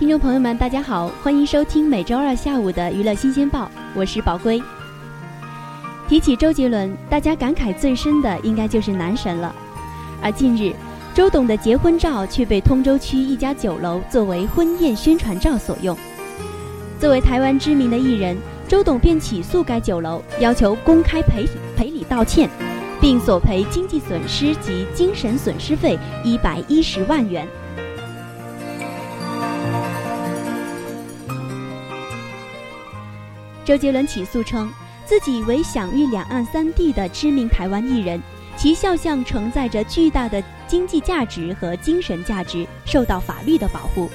听众朋友们，大家好，欢迎收听每周二下午的娱乐新鲜报，我是宝龟。提起周杰伦，大家感慨最深的应该就是男神了。而近日，周董的结婚照却被通州区一家酒楼作为婚宴宣传照所用。作为台湾知名的艺人，周董便起诉该酒楼，要求公开赔赔礼道歉，并索赔经济损失及精神损失费一百一十万元。周杰伦起诉称，自己为享誉两岸三地的知名台湾艺人，其肖像承载着巨大的经济价值和精神价值，受到法律的保护。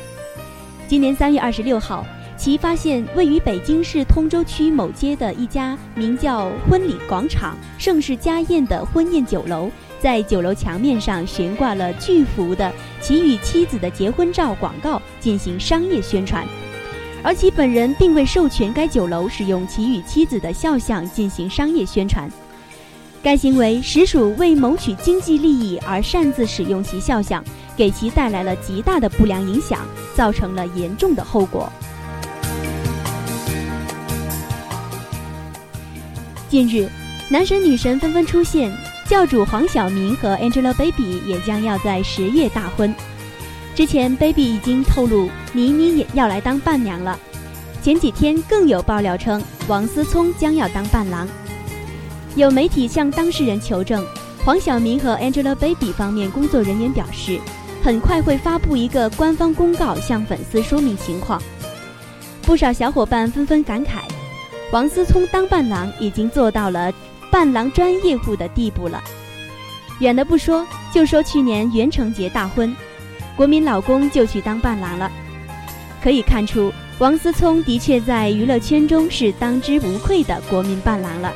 今年三月二十六号，其发现位于北京市通州区某街的一家名叫“婚礼广场盛世家宴”的婚宴酒楼，在酒楼墙面上悬挂了巨幅的其与妻子的结婚照广告，进行商业宣传。而其本人并未授权该酒楼使用其与妻子的肖像进行商业宣传，该行为实属为谋取经济利益而擅自使用其肖像，给其带来了极大的不良影响，造成了严重的后果。近日，男神女神纷纷出现，教主黄晓明和 Angelababy 也将要在十月大婚。之前，baby 已经透露倪妮也要来当伴娘了。前几天更有爆料称，王思聪将要当伴郎。有媒体向当事人求证，黄晓明和 Angelababy 方面工作人员表示，很快会发布一个官方公告向粉丝说明情况。不少小伙伴纷纷感慨，王思聪当伴郎已经做到了伴郎专业户的地步了。远的不说，就说去年袁成杰大婚。国民老公就去当伴郎了，可以看出王思聪的确在娱乐圈中是当之无愧的国民伴郎了。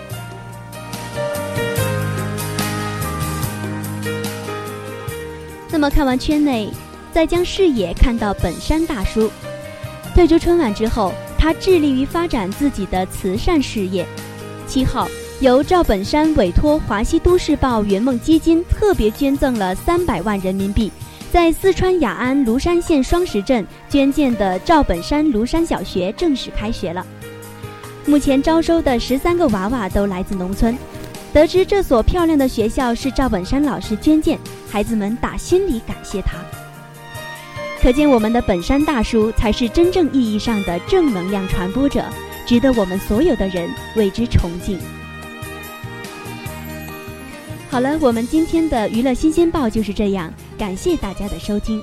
那么看完圈内，再将视野看到本山大叔，退出春晚之后，他致力于发展自己的慈善事业。七号，由赵本山委托华西都市报圆梦基金特别捐赠了三百万人民币。在四川雅安芦山县双石镇捐建的赵本山芦山小学正式开学了。目前招收的十三个娃娃都来自农村。得知这所漂亮的学校是赵本山老师捐建，孩子们打心里感谢他。可见我们的本山大叔才是真正意义上的正能量传播者，值得我们所有的人为之崇敬。好了，我们今天的娱乐新鲜报就是这样。感谢大家的收听。